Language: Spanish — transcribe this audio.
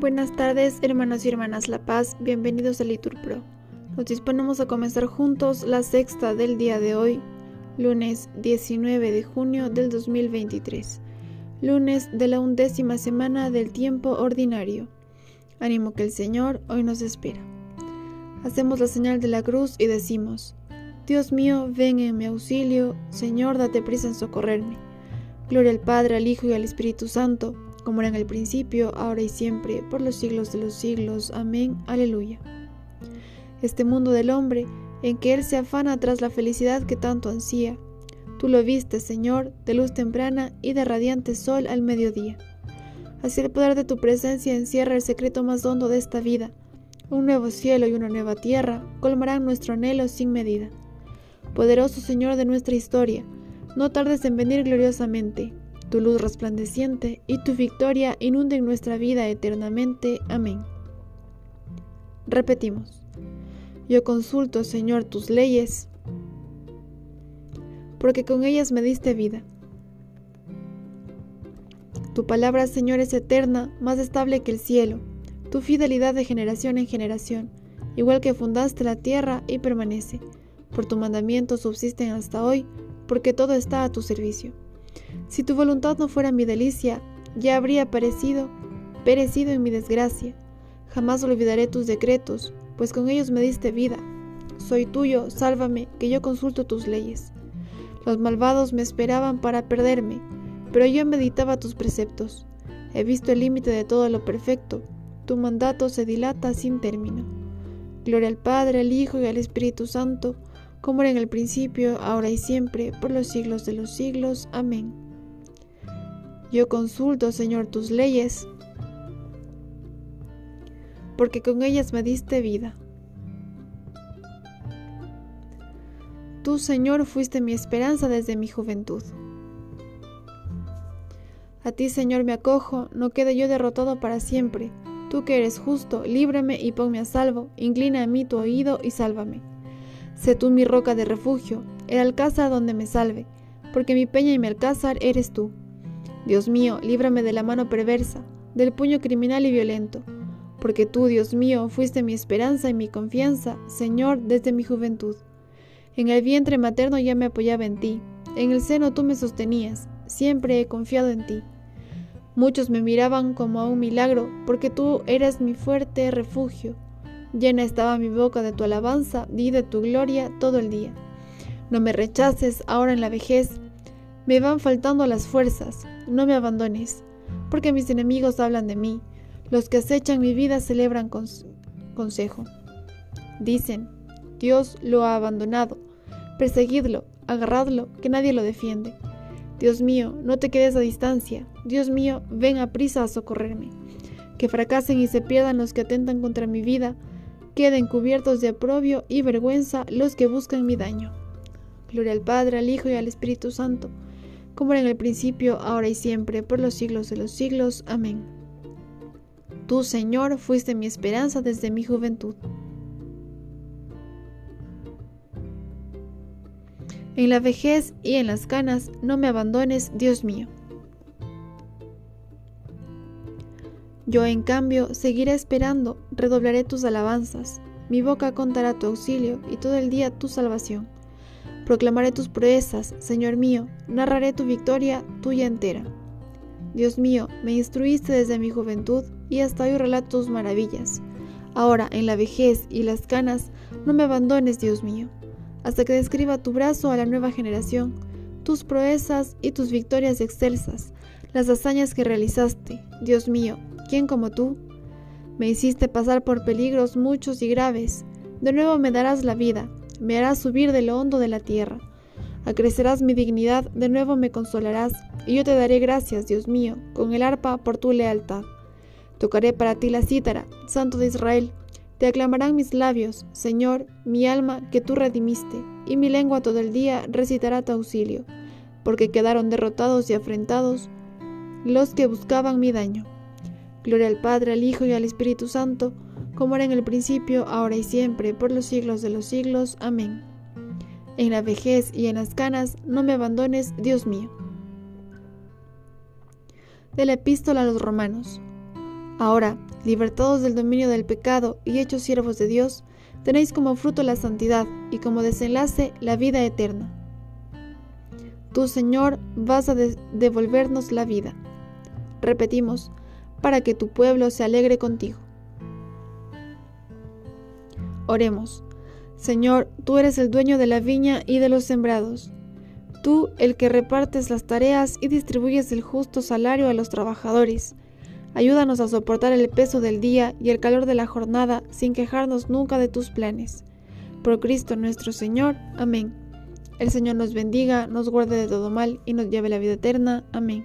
Buenas tardes, hermanos y hermanas La Paz, bienvenidos a Litur Pro. Nos disponemos a comenzar juntos la sexta del día de hoy, lunes 19 de junio del 2023, lunes de la undécima semana del tiempo ordinario. Ánimo que el Señor hoy nos espera. Hacemos la señal de la cruz y decimos, Dios mío, ven en mi auxilio, Señor, date prisa en socorrerme. Gloria al Padre, al Hijo y al Espíritu Santo como era en el principio, ahora y siempre, por los siglos de los siglos. Amén. Aleluya. Este mundo del hombre, en que él se afana tras la felicidad que tanto ansía, tú lo viste, Señor, de luz temprana y de radiante sol al mediodía. Así el poder de tu presencia encierra el secreto más hondo de esta vida. Un nuevo cielo y una nueva tierra colmarán nuestro anhelo sin medida. Poderoso Señor de nuestra historia, no tardes en venir gloriosamente tu luz resplandeciente y tu victoria inunden nuestra vida eternamente. Amén. Repetimos. Yo consulto, Señor, tus leyes, porque con ellas me diste vida. Tu palabra, Señor, es eterna, más estable que el cielo, tu fidelidad de generación en generación, igual que fundaste la tierra y permanece. Por tu mandamiento subsisten hasta hoy, porque todo está a tu servicio. Si tu voluntad no fuera mi delicia, ya habría perecido, perecido en mi desgracia. Jamás olvidaré tus decretos, pues con ellos me diste vida. Soy tuyo, sálvame, que yo consulto tus leyes. Los malvados me esperaban para perderme, pero yo meditaba tus preceptos. He visto el límite de todo lo perfecto. Tu mandato se dilata sin término. Gloria al Padre, al Hijo y al Espíritu Santo, como era en el principio, ahora y siempre, por los siglos de los siglos. Amén. Yo consulto, Señor, tus leyes, porque con ellas me diste vida. Tú, Señor, fuiste mi esperanza desde mi juventud. A ti, Señor, me acojo, no quede yo derrotado para siempre. Tú que eres justo, líbrame y ponme a salvo, inclina a mí tu oído y sálvame. Sé tú mi roca de refugio, el alcázar donde me salve, porque mi peña y mi alcázar eres tú. Dios mío, líbrame de la mano perversa, del puño criminal y violento, porque tú, Dios mío, fuiste mi esperanza y mi confianza, Señor, desde mi juventud. En el vientre materno ya me apoyaba en ti, en el seno tú me sostenías, siempre he confiado en ti. Muchos me miraban como a un milagro, porque tú eras mi fuerte refugio. Llena estaba mi boca de tu alabanza, di de tu gloria todo el día. No me rechaces ahora en la vejez, me van faltando las fuerzas, no me abandones, porque mis enemigos hablan de mí, los que acechan mi vida celebran consejo. Dicen, Dios lo ha abandonado, perseguidlo, agarradlo, que nadie lo defiende. Dios mío, no te quedes a distancia, Dios mío, ven a prisa a socorrerme. Que fracasen y se pierdan los que atentan contra mi vida, queden cubiertos de aprobio y vergüenza los que buscan mi daño. Gloria al Padre, al Hijo y al Espíritu Santo como era en el principio, ahora y siempre, por los siglos de los siglos. Amén. Tú, Señor, fuiste mi esperanza desde mi juventud. En la vejez y en las canas no me abandones, Dios mío. Yo, en cambio, seguiré esperando, redoblaré tus alabanzas. Mi boca contará tu auxilio y todo el día tu salvación. Proclamaré tus proezas, Señor mío, narraré tu victoria tuya entera. Dios mío, me instruiste desde mi juventud y hasta hoy relato tus maravillas. Ahora, en la vejez y las canas, no me abandones, Dios mío, hasta que describa tu brazo a la nueva generación, tus proezas y tus victorias excelsas, las hazañas que realizaste. Dios mío, ¿quién como tú? Me hiciste pasar por peligros muchos y graves. De nuevo me darás la vida, me harás subir de lo hondo de la tierra. Acrecerás mi dignidad, de nuevo me consolarás, y yo te daré gracias, Dios mío, con el arpa por tu lealtad. Tocaré para ti la cítara, Santo de Israel. Te aclamarán mis labios, Señor, mi alma que tú redimiste, y mi lengua todo el día recitará tu auxilio, porque quedaron derrotados y afrentados los que buscaban mi daño. Gloria al Padre, al Hijo y al Espíritu Santo, como era en el principio, ahora y siempre, por los siglos de los siglos. Amén. En la vejez y en las canas, no me abandones, Dios mío. De la epístola a los romanos. Ahora, libertados del dominio del pecado y hechos siervos de Dios, tenéis como fruto la santidad y como desenlace la vida eterna. Tú, Señor, vas a devolvernos la vida. Repetimos, para que tu pueblo se alegre contigo. Oremos. Señor, tú eres el dueño de la viña y de los sembrados. Tú, el que repartes las tareas y distribuyes el justo salario a los trabajadores. Ayúdanos a soportar el peso del día y el calor de la jornada sin quejarnos nunca de tus planes. Por Cristo nuestro Señor. Amén. El Señor nos bendiga, nos guarde de todo mal y nos lleve la vida eterna. Amén.